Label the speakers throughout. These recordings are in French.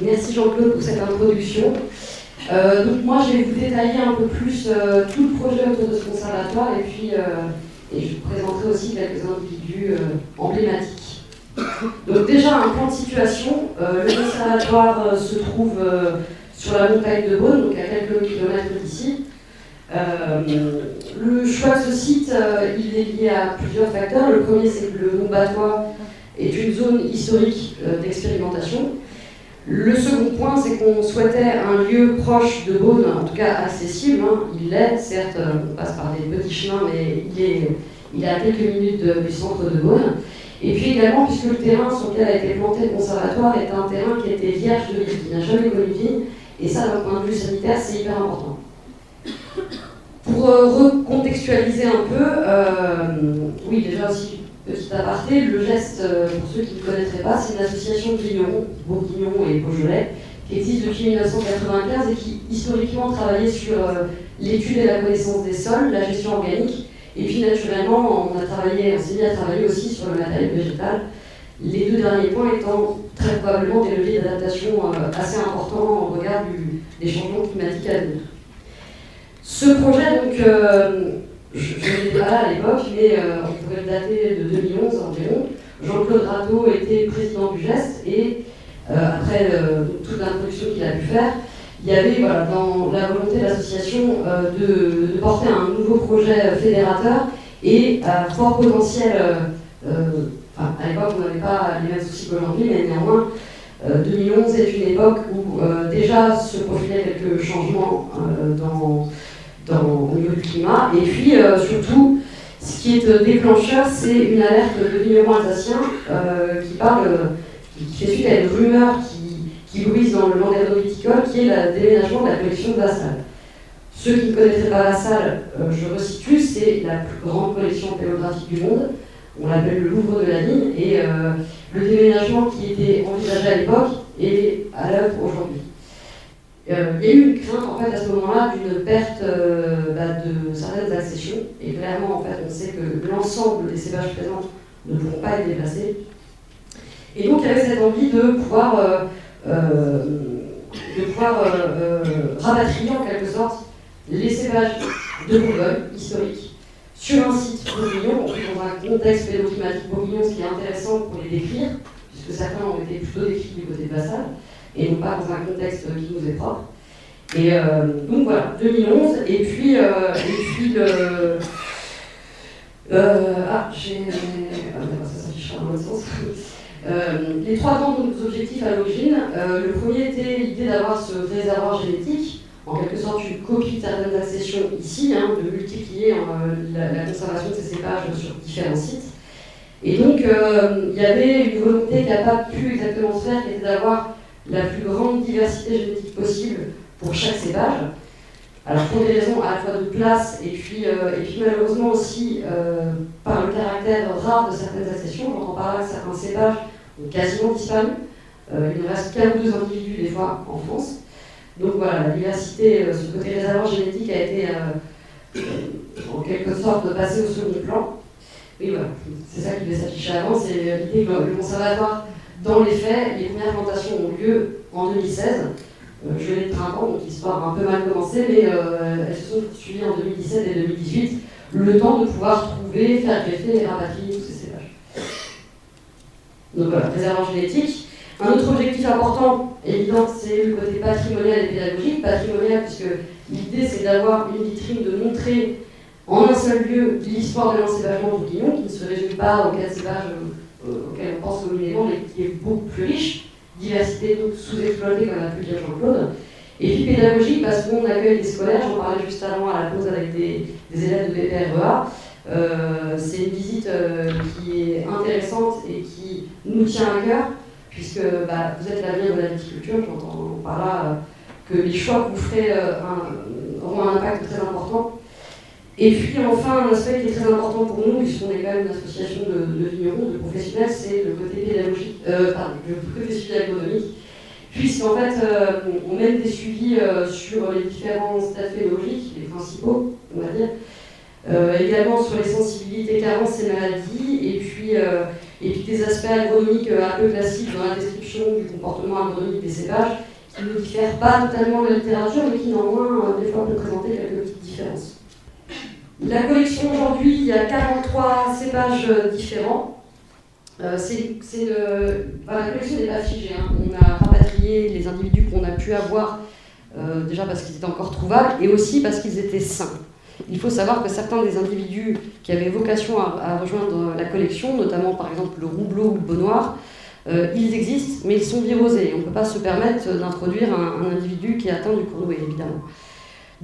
Speaker 1: Merci Jean-Claude pour cette introduction. Euh, donc moi, je vais vous détailler un peu plus euh, tout le projet autour de ce conservatoire et puis et je vous présenterai aussi quelques individus emblématiques. Donc déjà, un plan de situation. le conservatoire se trouve sur la montagne de Beaune, donc à quelques kilomètres d'ici. le choix de ce site, il est lié à plusieurs facteurs. Le premier, c'est que le Mont Batois est une zone historique d'expérimentation. Le second point, c'est qu'on souhaitait un lieu proche de Beaune, en tout cas accessible. Hein. Il l'est, certes, on passe par des petits chemins, mais il est, il à quelques minutes du centre de Beaune. Et puis également, puisque le terrain sur lequel a été planté le conservatoire est un terrain qui était vierge de vie, qui n'a jamais connu de vie, et ça, d'un point de vue sanitaire, c'est hyper important. Pour euh, recontextualiser un peu, euh, oui, déjà aussi Petit aparté, le geste, euh, pour ceux qui ne connaîtraient pas, c'est une association de vignerons, Bourguignon et Beaujolais, qui existe depuis 1995 et qui historiquement travaillait sur euh, l'étude et la connaissance des sols, la gestion organique, et puis naturellement, on a travaillé, on s'est mis à travailler aussi sur le matériel végétal, les deux derniers points étant très probablement des leviers d'adaptation euh, assez importants au regard des changements climatiques à venir. Ce projet, donc, je n'étais pas là à l'époque, mais euh, le dater de 2011 environ. Jean-Claude Rateau était président du GEST et euh, après euh, toute l'introduction qu'il a pu faire, il y avait voilà, dans la volonté de l'association de, porter un nouveau projet fédérateur et à fort potentiel. à l'époque, on n'avait pas les mêmes soucis qu'aujourd'hui, mais néanmoins, 2011 est une époque où déjà se profilaient quelques changements dans au niveau du climat. Et puis euh, surtout, ce qui est euh, déclencheur, c'est une alerte de vignerons alsaciens euh, qui parle, qui, fait suite à une rumeur qui, qui dans le landerneau viticole, qui est le déménagement de la collection de Vassal. Ceux qui ne connaîtraient pas Vassal, je resitue, c'est la plus grande collection péographique du monde. On l'appelle le Louvre de la Vigne, et le déménagement qui était envisagé à l'époque est à l'œuvre aujourd'hui. Euh, il y a eu une crainte en fait à ce moment-là d'une perte euh, bah, de certaines accessions. Et clairement en fait on sait que l'ensemble des cépages présents ne pourront pas être déplacés. Et donc il y avait cette envie de pouvoir, euh, de pouvoir rapatrier en quelque sorte les cépages de Bourgogne historiques sur un site bourguignon, dans un contexte pédoclimatique bourguignon, ce qui est intéressant pour les décrire, puisque certains ont été plutôt décrits du côté de Bassal et non pas dans un contexte qui nous est propre. Et euh, donc voilà, 2011, et puis, euh, et puis le. Euh, ah, j'ai. Ah, ça s'affiche dans l'autre sens. les trois grands objectifs à l'origine. le premier était l'idée d'avoir ce réservoir génétique, en quelque sorte une copie de certaines accessions ici, hein, de multiplier la, la, conservation de ces cépages sur différents sites. Et donc, il y avait une volonté qui n'a pas pu exactement se faire, qui était d'avoir la plus grande diversité génétique possible pour chaque cépage. Alors pour des raisons à la fois de place et puis, euh, malheureusement aussi euh, par le caractère rare de certaines accessions, j'entends par là que certains cépages ont quasiment disparu. Euh, il ne reste qu'un ou deux individus des fois en France. Donc voilà, la diversité, ce côté réservoir génétique a été en quelque sorte passé au second plan. Oui voilà, c'est ça qui devait s'afficher avant, c'est l'idée que le conservatoire dans les faits, les premières plantations ont lieu en 2016. Euh, je l'ai de printemps, donc l'histoire a un peu mal commencé, mais euh, elles se sont suivies en 2017 et 2018, le temps de pouvoir trouver, faire greffer et rapatrier tous ces cépages. Donc voilà, réservoir génétique. Un autre objectif important, évident, c'est le côté patrimonial et pédagogique. Patrimonial, puisque l'idée c'est d'avoir une vitrine, de montrer en un seul lieu l'histoire de l'encépagement du guillon, qui ne se résume pas au cas de cépage euh, auquel on pense communément, mais qui est beaucoup plus riche, diversité sous-exploitée, comme a pu dire Jean-Claude. Et puis pédagogique, parce qu'on accueille des scolaires, j'en parlais juste avant à la pause avec des, élèves de BPREA. Euh, c'est une visite euh, qui est intéressante et qui nous tient à cœur, puisque bah, vous êtes l'avenir de la viticulture, j'entends par là que les choix que vous ferez auront un impact très important et puis enfin, un aspect qui est très important pour nous, puisqu'on est quand même une association de, vignerons, de professionnels, c'est le côté pédagogique, euh, pardon, le côté suivi agronomique, puisqu'en fait, euh, on mène des suivis euh, sur les différents stades pédagogiques, les principaux, on va dire, également sur les sensibilités, carences et maladies, et puis, et puis des aspects agronomiques un peu classiques dans la description du comportement agronomique des cépages, qui ne diffèrent pas totalement de la littérature, mais qui néanmoins, des fois, peuvent présenter quelques. La collection aujourd'hui, il y a 43 cépages différents. Euh, la collection n'est pas figée. Hein. On a rapatrié les individus qu'on a pu avoir, euh, déjà parce qu'ils étaient encore trouvables, et aussi parce qu'ils étaient sains. Il faut savoir que certains des individus qui avaient vocation à, rejoindre la collection, notamment par exemple le roubleau ou le beau noir, euh, ils existent, mais ils sont virosés. On ne peut pas se permettre d'introduire un, individu qui est atteint du cournoyer, évidemment.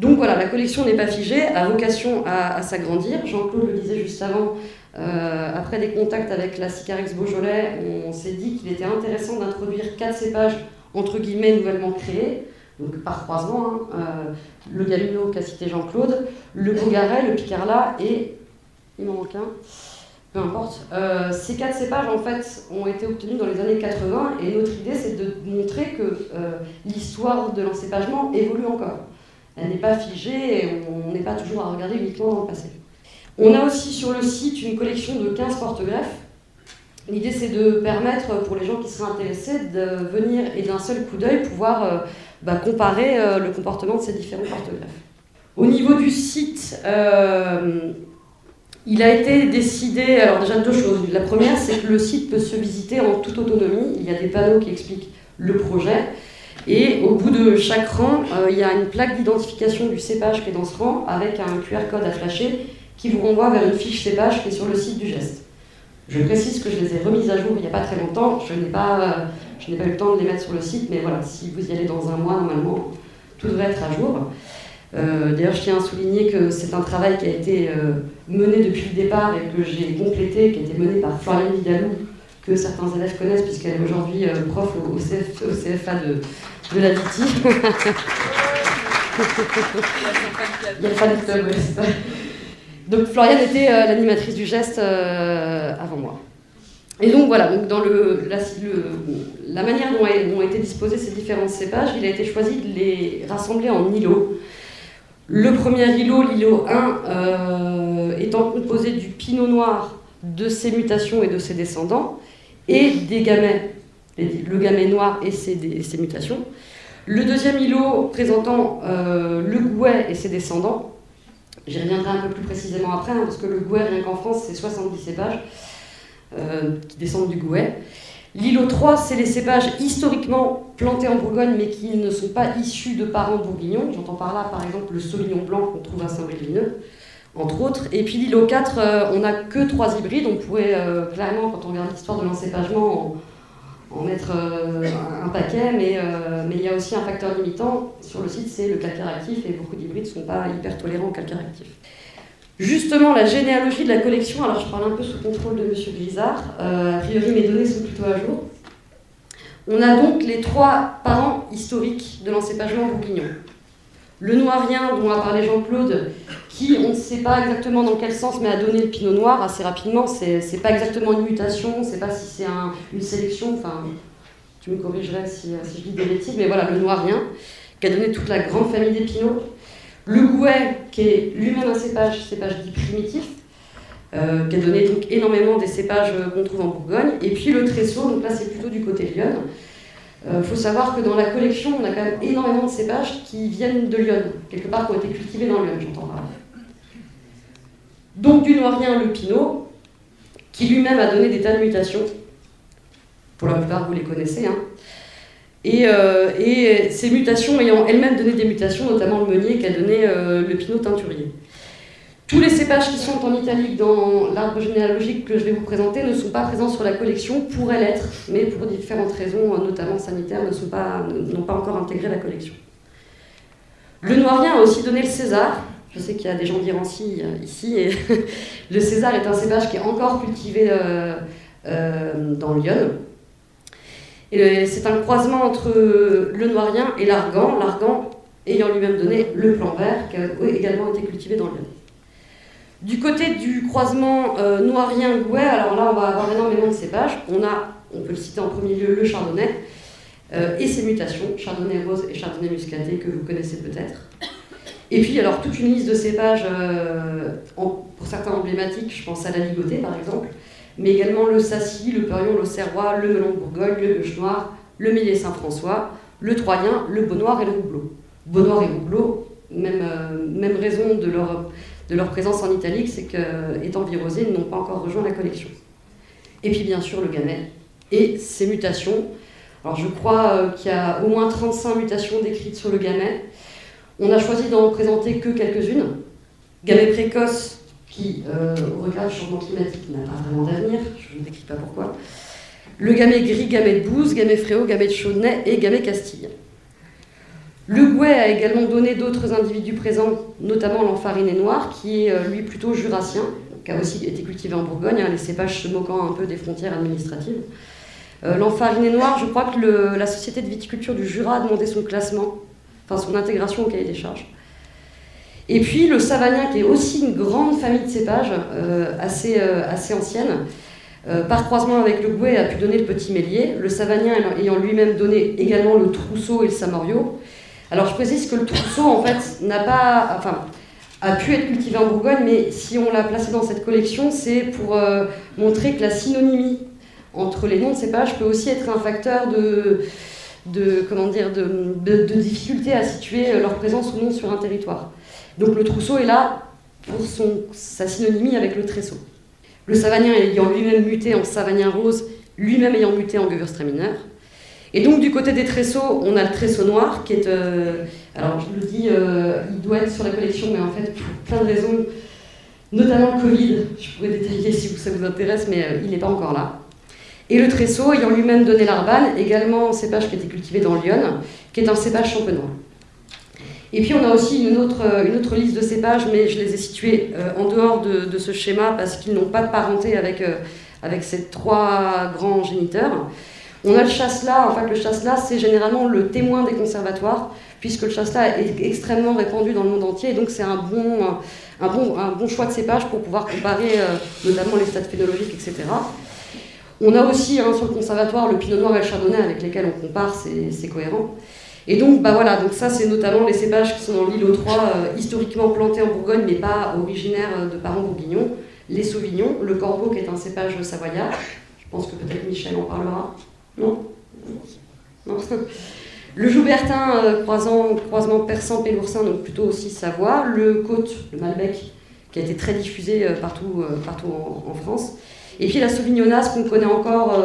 Speaker 1: Donc voilà, la collection n'est pas figée, a vocation à, s'agrandir. Jean-Claude le disait juste avant, euh, après des contacts avec la Sicarex Beaujolais, on s'est dit qu'il était intéressant d'introduire quatre cépages entre guillemets nouvellement créés, donc par croisement, hein, euh, le Gamino qu'a cité Jean-Claude, le Bogaret, le Picarla et il m'en manque un, peu importe. Euh, ces quatre cépages en fait ont été obtenus dans les années 80 et notre idée c'est de montrer que l'histoire de l'encépagement évolue encore elle n'est pas figée et on n'est pas toujours à regarder uniquement dans le passé. On a aussi sur le site une collection de 15 porte-greffes. L'idée c'est de permettre pour les gens qui seraient intéressés de venir et d'un seul coup d'œil pouvoir euh, bah, comparer euh, le comportement de ces différents porte-greffes. Au niveau du site, euh, il a été décidé, alors déjà deux choses. La première, c'est que le site peut se visiter en toute autonomie. Il y a des panneaux qui expliquent le projet. Et au bout de chaque rang, euh, il y a une plaque d'identification du cépage qui est dans ce rang avec un QR code à flasher qui vous renvoie vers une fiche cépage qui est sur le site du geste. Je précise que je les ai remises à jour il n'y a pas très longtemps. Je n'ai pas, je n'ai pas eu le temps de les mettre sur le site, mais voilà, si vous y allez dans un mois, normalement, tout devrait être à jour. Euh, d'ailleurs, je tiens à souligner que c'est un travail qui a été euh, mené depuis le départ et que j'ai complété, qui a été mené par Florian Vidalou, que certains élèves connaissent puisqu'elle est aujourd'hui euh, prof au, CFA de, de la DITI. Il y a le fan club, Donc Floriane était euh, l'animatrice du geste euh, avant moi. Et donc voilà, donc dans le, la, manière dont ont été disposés ces différents cépages, il a été choisi de les rassembler en îlots. Le premier îlot, l'îlot 1, étant composé du pinot noir, de ses mutations et de ses descendants, et des gamets, le gamet noir et ses, mutations. Le deuxième îlot présentant euh, le gouet et ses descendants. J'y reviendrai un peu plus précisément après, hein, parce que le gouet, rien qu'en France, c'est 70 cépages euh, qui descendent du gouet. L'îlot 3, c'est les cépages historiquement plantés en Bourgogne, mais qui ne sont pas issus de parents bourguignons. J'entends par là, par exemple, le sauvignon blanc qu'on trouve à Saint-Brévineux entre autres. Et puis l'îlot 4, euh, on n'a que trois hybrides. On pourrait euh, clairement, quand on regarde l'histoire de l'encépagement, en, mettre euh, un paquet, mais, il y a aussi un facteur limitant. Sur le site, c'est le calcaire actif, et beaucoup d'hybrides ne sont pas hyper tolérants au calcaire actif. Justement, la généalogie de la collection, alors je parle un peu sous contrôle de M. Grisard, a priori mes données sont plutôt à jour. On a donc les trois parents historiques de l'encépagement bourguignon. Le noirien dont a parlé Jean-Claude, qui on ne sait pas exactement dans quel sens, mais a donné le pinot noir assez rapidement. C'est pas exactement une mutation, c'est pas si c'est une sélection. Enfin, tu me corrigerais si, je dis des bêtises, mais voilà, le noirien, qui a donné toute la grande famille des pinots. Le gouet, qui est lui-même un cépage, cépage dit primitif, euh, qui a donné donc énormément des cépages qu'on trouve en Bourgogne. Et puis le tressaut, donc là c'est plutôt du côté Lyon. Il euh, faut savoir que dans la collection, on a quand même énormément de cépages qui viennent de Lyon, quelque part qui ont été cultivés dans Lyon, j'entends Donc du noirien, le pinot, qui lui-même a donné des tas de mutations. Pour la plupart, vous les connaissez. Hein. Et, euh, ces mutations ayant elles-mêmes donné des mutations, notamment le meunier qui a donné euh, le pinot teinturier. Tous les cépages qui sont en italique dans l'arbre généalogique que je vais vous présenter ne sont pas présents sur la collection, pourraient l'être, mais pour différentes raisons, notamment sanitaires, n'ont pas encore intégré la collection. Le noirien a aussi donné le César. Je sais qu'il y a des gens d'Irancy euh, ici, et le César est un cépage qui est encore cultivé euh, euh, dans Lyon. c'est un croisement entre le noirien et l'argan, l'argan ayant lui-même donné le plan vert, qui a également été cultivé dans Lyon. Du côté du croisement euh, noirien-gouet, alors là, on va avoir énormément de cépages. On a, on peut le citer en premier lieu, le chardonnay euh, et ses mutations, chardonnay rose et chardonnay muscaté, que vous connaissez peut-être. Et puis, alors, toute une liste de cépages, euh, pour certains emblématiques, je pense à la ligotée par exemple, mais également le Sassy, le Peurion, l'Auxerrois, le Melon de Bourgogne, le Bûche Noir, le Millet Saint-François, le Troyen, le Beaunoir et le Roublot. Beaunoir et Roublot, même, même raison de leur, de leur présence en italique, c'est qu'étant virosés, ils n'ont pas encore rejoint la collection. Et puis bien sûr le Gamay et ses mutations. Alors je crois euh, qu'il y a au moins 35 mutations décrites sur le Gamay. On a choisi d'en présenter que quelques-unes. Gamay précoce, qui, euh, au regard du changement climatique, n'a pas vraiment d'avenir, je ne décris pas pourquoi. Le gamay gris, gamay de Bouze, gamay fréau, gamay de Chaudenay et gamay Castille. Le Gouet a également donné d'autres individus présents, notamment l'enfariné noir, qui est euh, lui plutôt jurassien, qui a aussi été cultivé en Bourgogne, hein, les cépages se moquant un peu des frontières administratives. Euh, l'enfariné noir, je crois que la Société de viticulture du Jura a demandé son classement, enfin son intégration au cahier des charges. Et puis le savagnin, qui est aussi une grande famille de cépages, euh, assez, euh, assez ancienne, par croisement avec le Gouet, a pu donner le petit mélier, le savagnin ayant lui-même donné également le trousseau et le samorio. Alors je précise que le trousseau, en fait, n'a pas, enfin, a pu être cultivé en Bourgogne, mais si on l'a placé dans cette collection, c'est pour montrer que la synonymie entre les noms de cépages peut aussi être un facteur de, comment dire, de, difficulté à situer leur présence ou non sur un territoire. Donc le trousseau est là pour son, sa synonymie avec le tressaut. Le savagnin ayant lui-même muté en savagnin rose, lui-même ayant muté en gewürztraminer. Et donc du côté des tresseaux, on a le tressaut noir qui est... Euh, alors je le dis, euh, il doit être sur la collection, mais en fait pour plein de raisons, notamment le Covid, je pourrais détailler si ça vous intéresse, mais euh, il n'est pas encore là. Et le tressaut ayant lui-même donné l'arbane, également un cépage qui a été cultivé dans Lyon, qui est un cépage champenois. Et puis on a aussi une autre, une autre liste de cépages, mais je les ai situés en dehors de, ce schéma parce qu'ils n'ont pas de parenté avec, avec ces trois grands géniteurs. On a le chasselas, en fait le chasselas c'est généralement le témoin des conservatoires, puisque le chasselas est extrêmement répandu dans le monde entier, et donc c'est un bon, un, bon, un bon choix de cépage pour pouvoir comparer euh, notamment les stades phénologiques, etc. On a aussi hein, sur le conservatoire le pinot noir et le chardonnay avec lesquels on compare, c'est cohérent. Et donc, bah voilà, donc ça, c'est notamment les cépages qui sont dans l'île aux Trois, euh, historiquement plantés en Bourgogne, mais pas originaires euh, de parents bourguignons. Les sauvignons, le corbeau, qui est un cépage savoyard. Je pense que peut-être Michel en parlera. Non Non Le Joubertin, euh, croisement persan-péloursin, donc plutôt aussi Savoie. Le Côte, le Malbec, qui a été très diffusé partout, partout en, France. Et puis la Sauvignonnasse, qu'on connaît encore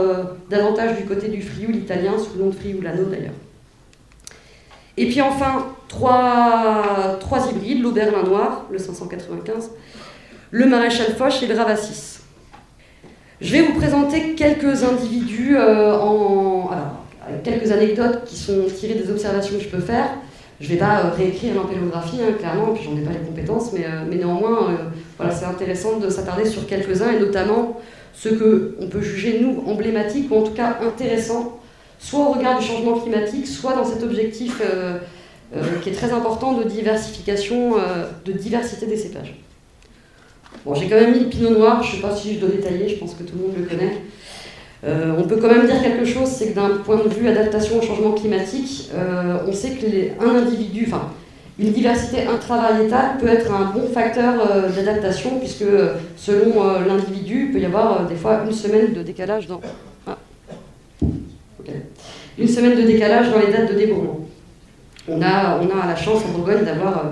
Speaker 1: davantage du côté du Frioul italien, sous le nom de Frioulano d'ailleurs. Et puis enfin, trois, trois hybrides, l'Auberlin noir, le 595, le maréchal Foch et le Ravassis. Je vais vous présenter quelques individus euh. Alors, quelques anecdotes qui sont tirées des observations que je peux faire. Je ne vais pas euh, réécrire l'ampélographie, hein, clairement, puis j'en ai pas les compétences, mais, euh, mais néanmoins, voilà, c'est intéressant de s'attarder sur quelques-uns, et notamment ceux qu'on peut juger, nous, emblématiques, ou en tout cas intéressants soit au regard du changement climatique, soit dans cet objectif qui est très important de diversification, de diversité des cépages. Bon, j'ai quand même mis le pinot noir, je ne sais pas si je dois détailler, je pense que tout le monde le connaît. on peut quand même dire quelque chose, c'est que d'un point de vue adaptation au changement climatique, on sait qu'un individu, enfin, une diversité intravariétale peut être un bon facteur d'adaptation, puisque selon l'individu, il peut y avoir des fois une semaine de décalage dans, une semaine de décalage dans les dates de débourrement. On a, on a la chance en Bourgogne d'avoir, euh,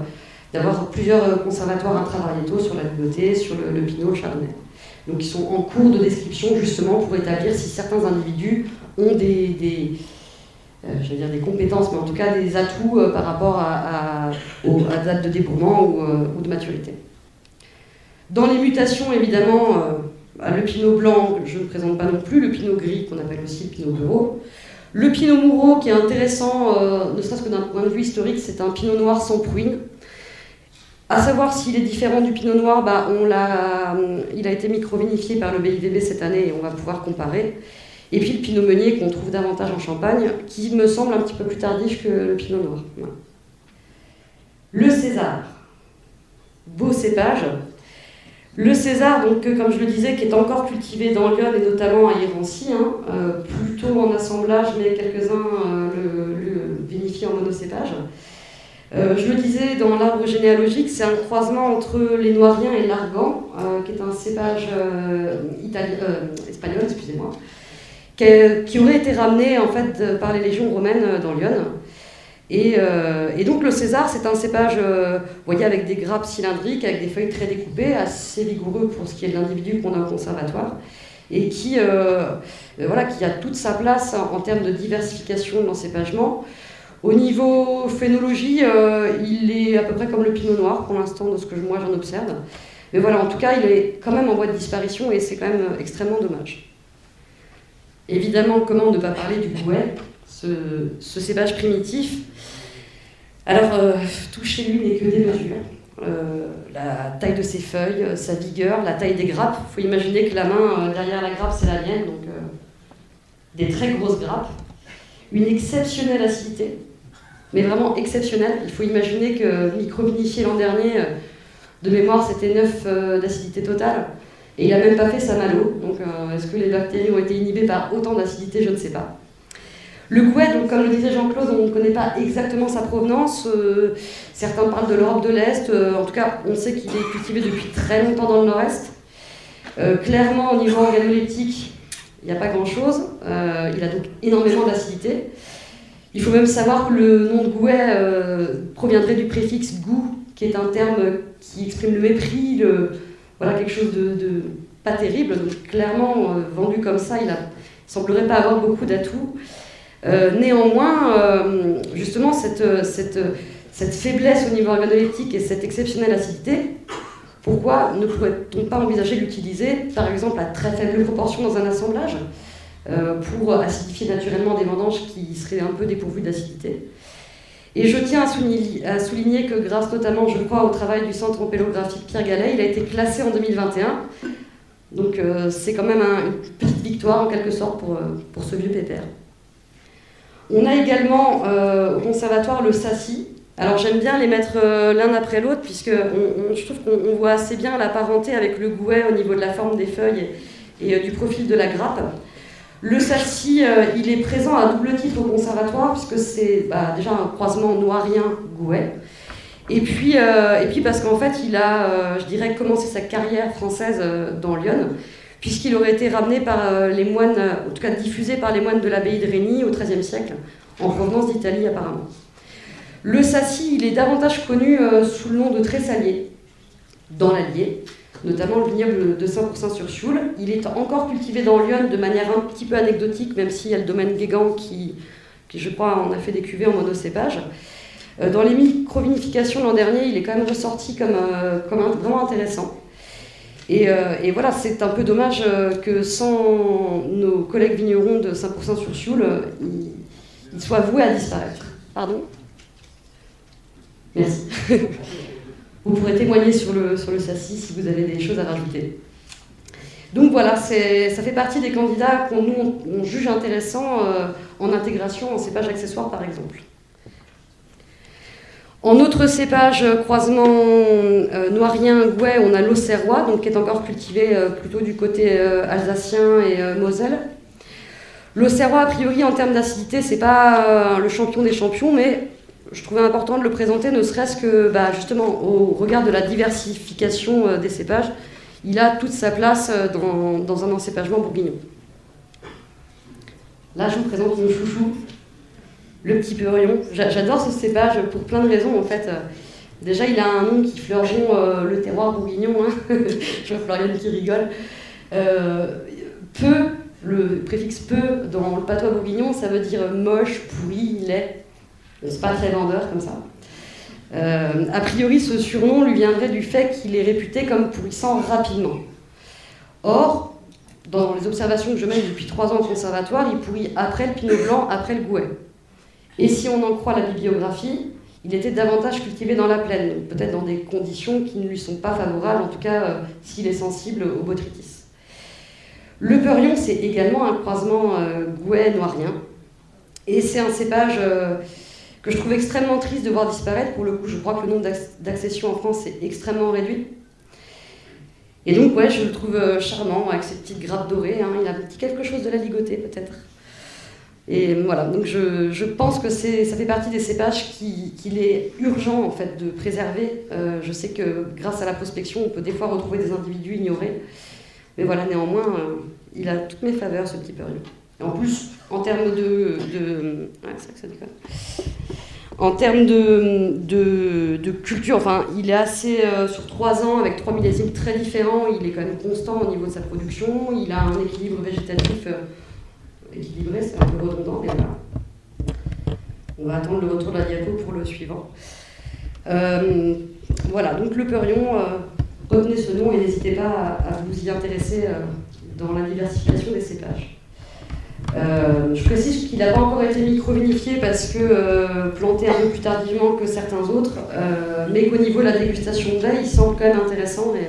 Speaker 1: d'avoir plusieurs euh, conservatoires intravariétaux sur la beauté, sur le, pinot, le chardonnay. Donc ils sont en cours de description justement pour établir si certains individus ont des, euh, dire des compétences, mais en tout cas des atouts par rapport à, à, date de débourrement ou, de maturité. Dans les mutations, évidemment, le pinot blanc, je ne présente pas non plus, le pinot gris, qu'on appelle aussi le pinot bureau, le Pinot Mouro, qui est intéressant, euh, ne serait-ce que d'un point de vue historique, c'est un Pinot Noir sans pruine. À savoir s'il est différent du Pinot Noir, bah, l'a, il a été microvinifié par le BIVB cette année et on va pouvoir comparer. Et puis le Pinot Meunier qu'on trouve davantage en Champagne, qui me semble un petit peu plus tardif que le Pinot Noir. Le César, beau cépage, le César, comme je le disais, qui est encore cultivé dans Lyon et notamment à Irancy, hein, euh, plutôt en assemblage, mais quelques-uns euh, le, vinifient en monocépage. Euh, je le disais, dans l'arbre généalogique, c'est un croisement entre les Noiriens et l'Argan, euh, qui est un cépage euh, espagnol, excusez-moi, qui, aurait été ramené en fait par les légions romaines dans Lyon. Et, donc le César, c'est un cépage, voyez, avec des grappes cylindriques, avec des feuilles très découpées, assez vigoureux pour ce qui est de l'individu qu'on a au conservatoire, et qui, voilà, qui a toute sa place en, termes de diversification d'encépagement. Au niveau phénologie, euh, il est à peu près comme le pinot noir pour l'instant, de ce que moi j'en observe. Mais voilà, en tout cas, il est quand même en voie de disparition et c'est quand même extrêmement dommage. Évidemment, comment ne pas parler du gouet, ce, ce cépage primitif? Alors, euh, tout chez lui n'est que des mesures. Euh, la taille de ses feuilles, sa vigueur, la taille des grappes. Il faut imaginer que la main derrière la grappe, c'est la mienne, donc des très grosses grappes. Une exceptionnelle acidité, mais vraiment exceptionnel. Il faut imaginer que microvinifié l'an dernier, euh, de mémoire, c'était 9 euh, d'acidité totale. Et il n'a même pas fait sa malo. Donc, euh, est-ce que les bactéries ont été inhibées par autant d'acidité? Je ne sais pas. Le gouet, donc, comme le disait Jean-Claude, on ne connaît pas exactement sa provenance. certains parlent de l'Europe de l'Est. en tout cas, on sait qu'il est cultivé depuis très longtemps dans le Nord-Est. clairement, au niveau organoleptique, il n'y a pas grand-chose. il a donc énormément d'acidité. Il faut même savoir que le nom de Gouet euh, proviendrait du préfixe goût, qui est un terme qui exprime le mépris, voilà, quelque chose de, pas terrible. Donc clairement, euh, vendu comme ça, il ne semblerait pas avoir beaucoup d'atouts. Euh, néanmoins, justement, cette, faiblesse au niveau organoleptique et cette exceptionnelle acidité, pourquoi ne pourrait-on pas envisager d'utiliser, par exemple, à très faible proportion dans un assemblage? Pour acidifier naturellement des vendanges qui seraient un peu dépourvues d'acidité. Et je tiens à souligner, que grâce notamment, je crois, au travail du Centre ampélographique Pierre Gallet, il a été classé en 2021. Donc euh, c'est quand même une petite victoire en quelque sorte pour, euh, pour ce vieux pépère. On a également au conservatoire le Sassi. Alors j'aime bien les mettre l'un après l'autre puisque je trouve qu'on voit assez bien la parenté avec le gouet au niveau de la forme des feuilles et du profil de la grappe. Le SACI, euh, il est présent à double titre au conservatoire, puisque c'est bah, déjà un croisement noirien-gouet. Et puis, euh, et puis parce qu'en fait, il a, euh, je dirais, commencé sa carrière française dans Lyon, puisqu'il aurait été ramené par les moines, en tout cas diffusé par les moines de l'abbaye de Régny au XIIIe siècle, en provenance d'Italie apparemment. Le Sassi, il est davantage connu sous le nom de Tressalier, dans l'Allier notamment le vignoble de 100% sur Sioule. Il est encore cultivé dans Lyon de manière un petit peu anecdotique, même s'il y a le domaine Guégan qui, je crois, en a fait des cuvées en monocépage. Euh, dans les microvinifications l'an dernier, il est quand même ressorti comme, euh, comme vraiment intéressant. Et, euh, et voilà, c'est un peu dommage que sans nos collègues vignerons de 5% sur Sioule, il, il soit voué à disparaître. Pardon? Merci. Vous pourrez témoigner sur le, sur le si vous avez des choses à rajouter. Donc voilà, ça fait partie des candidats qu'on nous on, juge intéressants euh, en intégration en cépage accessoire par exemple. En autre cépage croisement euh, noirien-gouet, on a l'auxerrois, qui est encore cultivé euh, plutôt du côté alsacien et Moselle. L'auxerrois, a priori, en termes d'acidité, c'est pas le champion des champions, mais je trouvais important de le présenter, ne serait-ce que bah, justement au regard de la diversification euh, des cépages, il a toute sa place euh, dans, un encépagement bourguignon. Là, je vous présente mon chouchou, le petit peurion. J'adore ce cépage pour plein de raisons en fait. Déjà, il a un nom qui fleure euh, le terroir bourguignon. Hein. je vois Florian qui rigole. peu, le préfixe peu dans le patois bourguignon, ça veut dire moche, pourri, laid. C'est pas très vendeur comme ça. Euh, a priori, ce surnom lui viendrait du fait qu'il est réputé comme pourrissant rapidement. Or, dans les observations que je mène depuis trois ans au conservatoire, il pourrit après le pinot blanc, après le gouet. Et si on en croit la bibliographie, il était davantage cultivé dans la plaine, peut-être dans des conditions qui ne lui sont pas favorables, en tout cas euh, s'il est sensible au botrytis. Le Peurion, c'est également un croisement euh, gouet-noirien, et c'est un cépage que je trouve extrêmement triste de voir disparaître. Pour le coup, je crois que le nombre d'accessions en France est extrêmement réduit. Et donc, ouais, je le trouve euh, charmant avec ses petites grappes dorées. Hein. Il a petit quelque chose de la ligotée, peut-être. Et voilà, donc je, je pense que ça fait partie des cépages qu'il est urgent en fait de préserver. Euh, je sais que grâce à la prospection, on peut des fois retrouver des individus ignorés. Mais voilà, néanmoins, euh, il a toutes mes faveurs ce petit Peurion. En plus, en termes de. culture, il est assez euh, sur trois ans avec trois millésimes très différents. Il est quand même constant au niveau de sa production. Il a un équilibre végétatif équilibré, c'est un peu redondant, mais voilà. On va attendre le retour de la diapo pour le suivant. Euh, voilà, donc le Peurion, euh, retenez ce nom et n'hésitez pas à, vous y intéresser euh, dans la diversification des cépages. Je précise qu'il n'a pas encore été microvinifié parce que planté un peu plus tardivement que certains autres, mais qu'au niveau de la dégustation de lait, il semble quand même intéressant et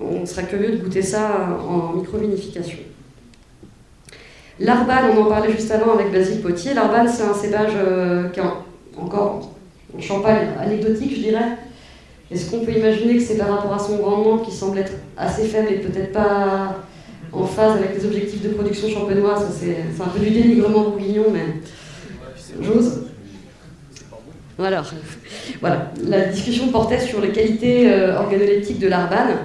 Speaker 1: on sera curieux de goûter ça en microvinification. L'Arban, on en parlait juste avant avec Basile Potier. L'Arban, c'est un cépage euh, qui est encore en champagne anecdotique, je dirais. Est-ce qu'on peut imaginer que c'est par rapport à son rendement qui semble être assez faible et peut-être pas en phase avec les objectifs de production champenoise C'est un peu du dénigrement bourguignon, mais j'ose. Voilà. voilà. La discussion portait sur les qualités euh, organoleptiques de l'Arban.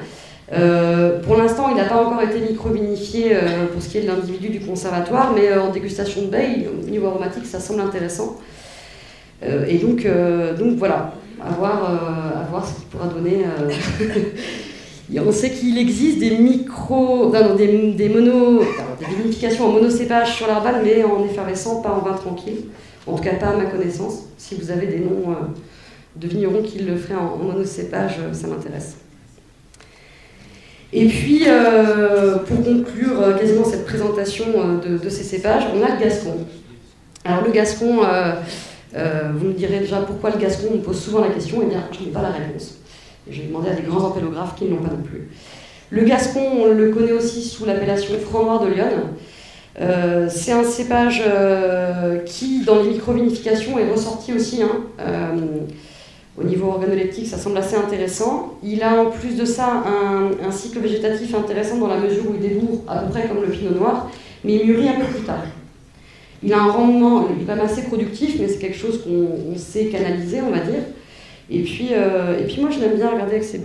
Speaker 1: Euh, pour l'instant, il n'a pas encore été microvinifié euh, pour ce qui est de l'individu du conservatoire, mais euh, en dégustation de baie, au niveau aromatique, ça semble intéressant. et donc, donc voilà, voir, à voir ce qu'il pourra donner. On sait qu'il existe des micro, des, des, mono, des vinifications en monocépage sur l'arbane, mais en effervescent, pas en vin tranquille. En tout cas, pas à ma connaissance. Si vous avez des noms de vignerons qui le feraient en monocépage, ça m'intéresse. Et puis, euh, pour conclure euh, quasiment cette présentation euh, de, ces cépages, on a le gascon. Alors le gascon, vous me direz déjà pourquoi le gascon, on me pose souvent la question, et eh bien je n'ai pas la réponse. J'ai demandé à des grands empélographes qui ne l'ont pas non plus. Le gascon, on le connaît aussi sous l'appellation franc noir de Lyon. c'est un cépage qui, dans les microvinifications, est ressorti aussi. Hein, au niveau organoleptique, ça semble assez intéressant. Il a en plus de ça un, cycle végétatif intéressant dans la mesure où il débourre à peu près comme le pinot noir, mais il mûrit un peu plus tard. Il a un rendement, il est quand même assez productif, mais c'est quelque chose qu'on sait canaliser, on va dire. Et puis, euh, et puis moi, je l'aime bien regarder avec ses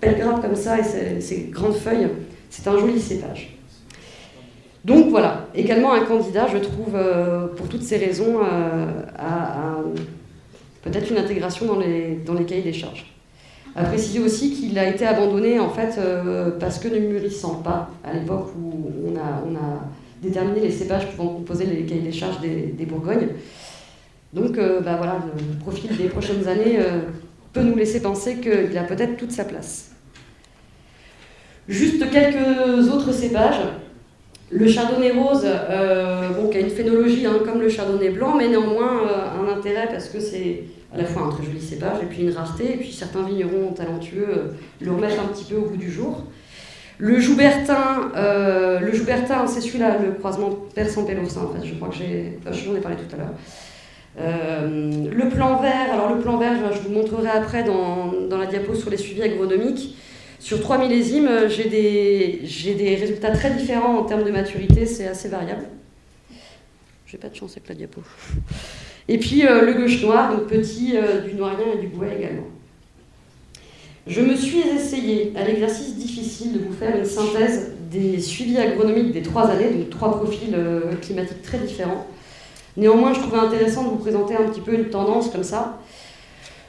Speaker 1: belles grappes comme ça et ses, grandes feuilles. C'est un joli cépage. Donc voilà, également un candidat, je trouve, euh, pour toutes ces raisons, euh, à peut-être une intégration dans les, dans les cahiers des charges. À préciser aussi qu'il a été abandonné en fait parce que ne mûrissant pas à l'époque où on a, déterminé les cépages pouvant composer les cahiers des charges des, des Bourgognes. Donc bah voilà, le profil des prochaines années peut nous laisser penser qu'il a peut-être toute sa place. Juste quelques autres cépages. Le chardonnay rose, bon, qui a une phénologie hein, comme le chardonnay blanc, mais néanmoins un intérêt parce que c'est à la fois un très joli cépage et puis une rareté, et puis certains vignerons talentueux euh, le remettent un petit peu au goût du jour. Le Joubertin, euh, le Joubertin c'est celui-là, le croisement persan-pélosin, en fait, je crois que j'ai, j'en ai parlé tout à l'heure. Euh, le plan vert, alors le plan vert, je vous montrerai après dans, dans la diapo sur les suivis agronomiques. Sur trois millésimes, j'ai des, des résultats très différents en termes de maturité, c'est assez variable. J'ai pas de chance avec la diapo. Et puis euh, le gauche noir, donc petit euh, du noirien et du bouet également. Je me suis essayé à l'exercice difficile de vous faire une synthèse des suivis agronomiques des trois années, donc trois profils euh, climatiques très différents. Néanmoins, je trouvais intéressant de vous présenter un petit peu une tendance comme ça.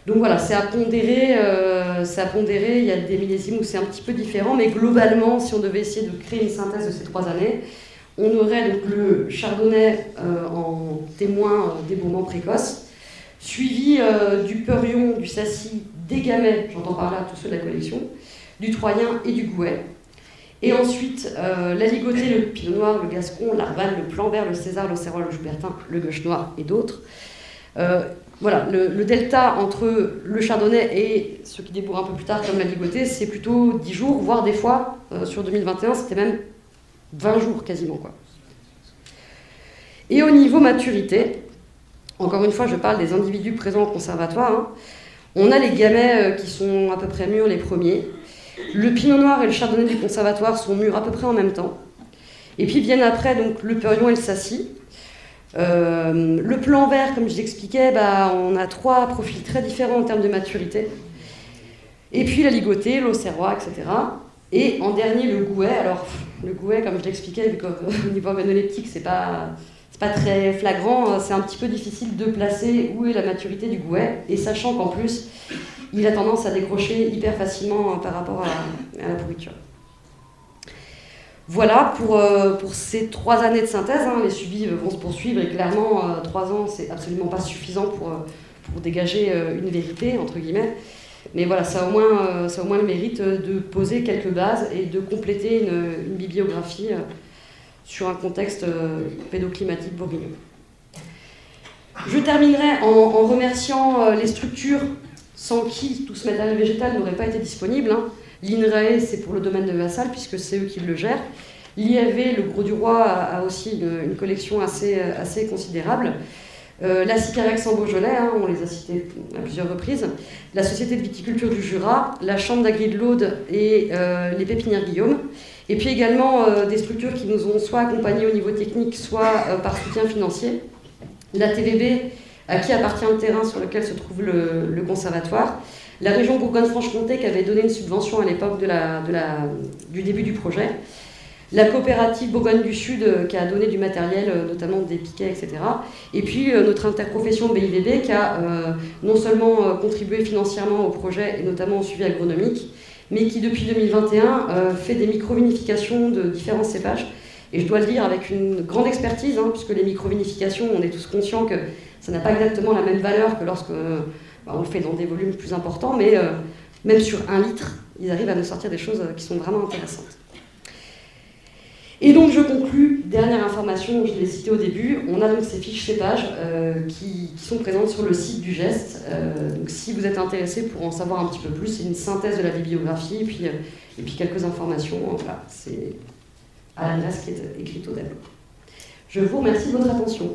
Speaker 1: Donc voilà, c'est à pondérer, c'est à pondérer, il y a des millésimes où c'est un petit peu différent, mais globalement, si on devait essayer de créer une synthèse de ces trois années, on aurait donc le chardonnay euh, en témoin euh, des moments précoces, suivi euh, du peurion, du sassi, des gamets, j'entends par là tous ceux de la collection, du troyen et du gouet. Et ensuite, l'aligoté, le pinot noir, le gascon, l'arval, le plan vert, le césar, le cérol, le joubertin, le gauche noir et d'autres. voilà, le, delta entre le chardonnay et ce qui débourre un peu plus tard comme l'aligoté, c'est plutôt 10 jours, voire des fois, sur 2021, c'était même 20 jours quasiment. Quoi. Et au niveau maturité, encore une fois, je parle des individus présents au conservatoire. Hein. On a les gamets euh, qui sont à peu près mûrs les premiers. Le pinot noir et le chardonnay du conservatoire sont mûrs à peu près en même temps. Et puis viennent après donc le peurion et le sassi. le plan vert, comme je l'expliquais, bah, on a trois profils très différents en termes de maturité. Et puis la ligotée, l'auxerrois, etc. Et en dernier, le gouet. Alors, le gouet, comme je l'expliquais, au niveau organoleptique, c'est pas, pas très flagrant, c'est un petit peu difficile de placer où est la maturité du gouet. Et sachant qu'en plus, il a tendance à décrocher hyper facilement par rapport à, la pourriture. Voilà pour, euh, pour ces trois années de synthèse. Hein. les suivis vont se poursuivre et clairement, euh, trois ans, c'est absolument pas suffisant pour, euh, pour dégager une vérité, entre guillemets. Mais voilà, ça a, au moins, ça au moins le mérite de poser quelques bases et de compléter une, bibliographie sur un contexte pédoclimatique bourguignon. Je terminerai en remerciant les structures sans qui tout ce matériel végétal n'aurait pas été disponible. Hein. L'INRAE, c'est pour le domaine de Vassal, puisque c'est eux qui le gèrent. L'IAV, le Gros du Roi, a, aussi une, collection assez, assez considérable. Euh, la Cicarex en Beaujolais, hein, on les a cités à plusieurs reprises. La Société de viticulture du Jura, la Chambre d'Agri de l'Aude et euh, les Pépinières Guillaume. Et puis également euh, des structures qui nous ont soit accompagnés au niveau technique, soit par soutien financier. La TVB, à qui appartient le terrain sur lequel se trouve le, conservatoire. La région Bourgogne-Franche-Comté qui avait donné une subvention à l'époque du début du projet. La coopérative Bourgogne du Sud euh, qui a donné du matériel, euh, notamment des piquets, etc. Et puis euh, notre interprofession BIVB qui a non seulement contribué financièrement au projet et notamment au suivi agronomique, mais qui depuis 2021 fait des micro-vinifications de différents cépages. Et je dois le dire avec une grande expertise, hein, puisque les micro-vinifications, on est tous conscients que ça n'a pas exactement la même valeur que lorsque bah, on le fait dans des volumes plus importants, mais euh, même sur un litre, ils arrivent à nous sortir des choses qui sont vraiment intéressantes. Et donc je conclus, dernière information, je l'ai cité au début, on a donc ces fiches cépages euh, qui, sont présentes sur le site du geste. Euh, donc si vous êtes intéressé pour en savoir un petit peu plus, c'est une synthèse de la bibliographie et puis, et puis quelques informations. Voilà, c'est à l'adresse qui est écrite au tableau. Je vous remercie de votre attention.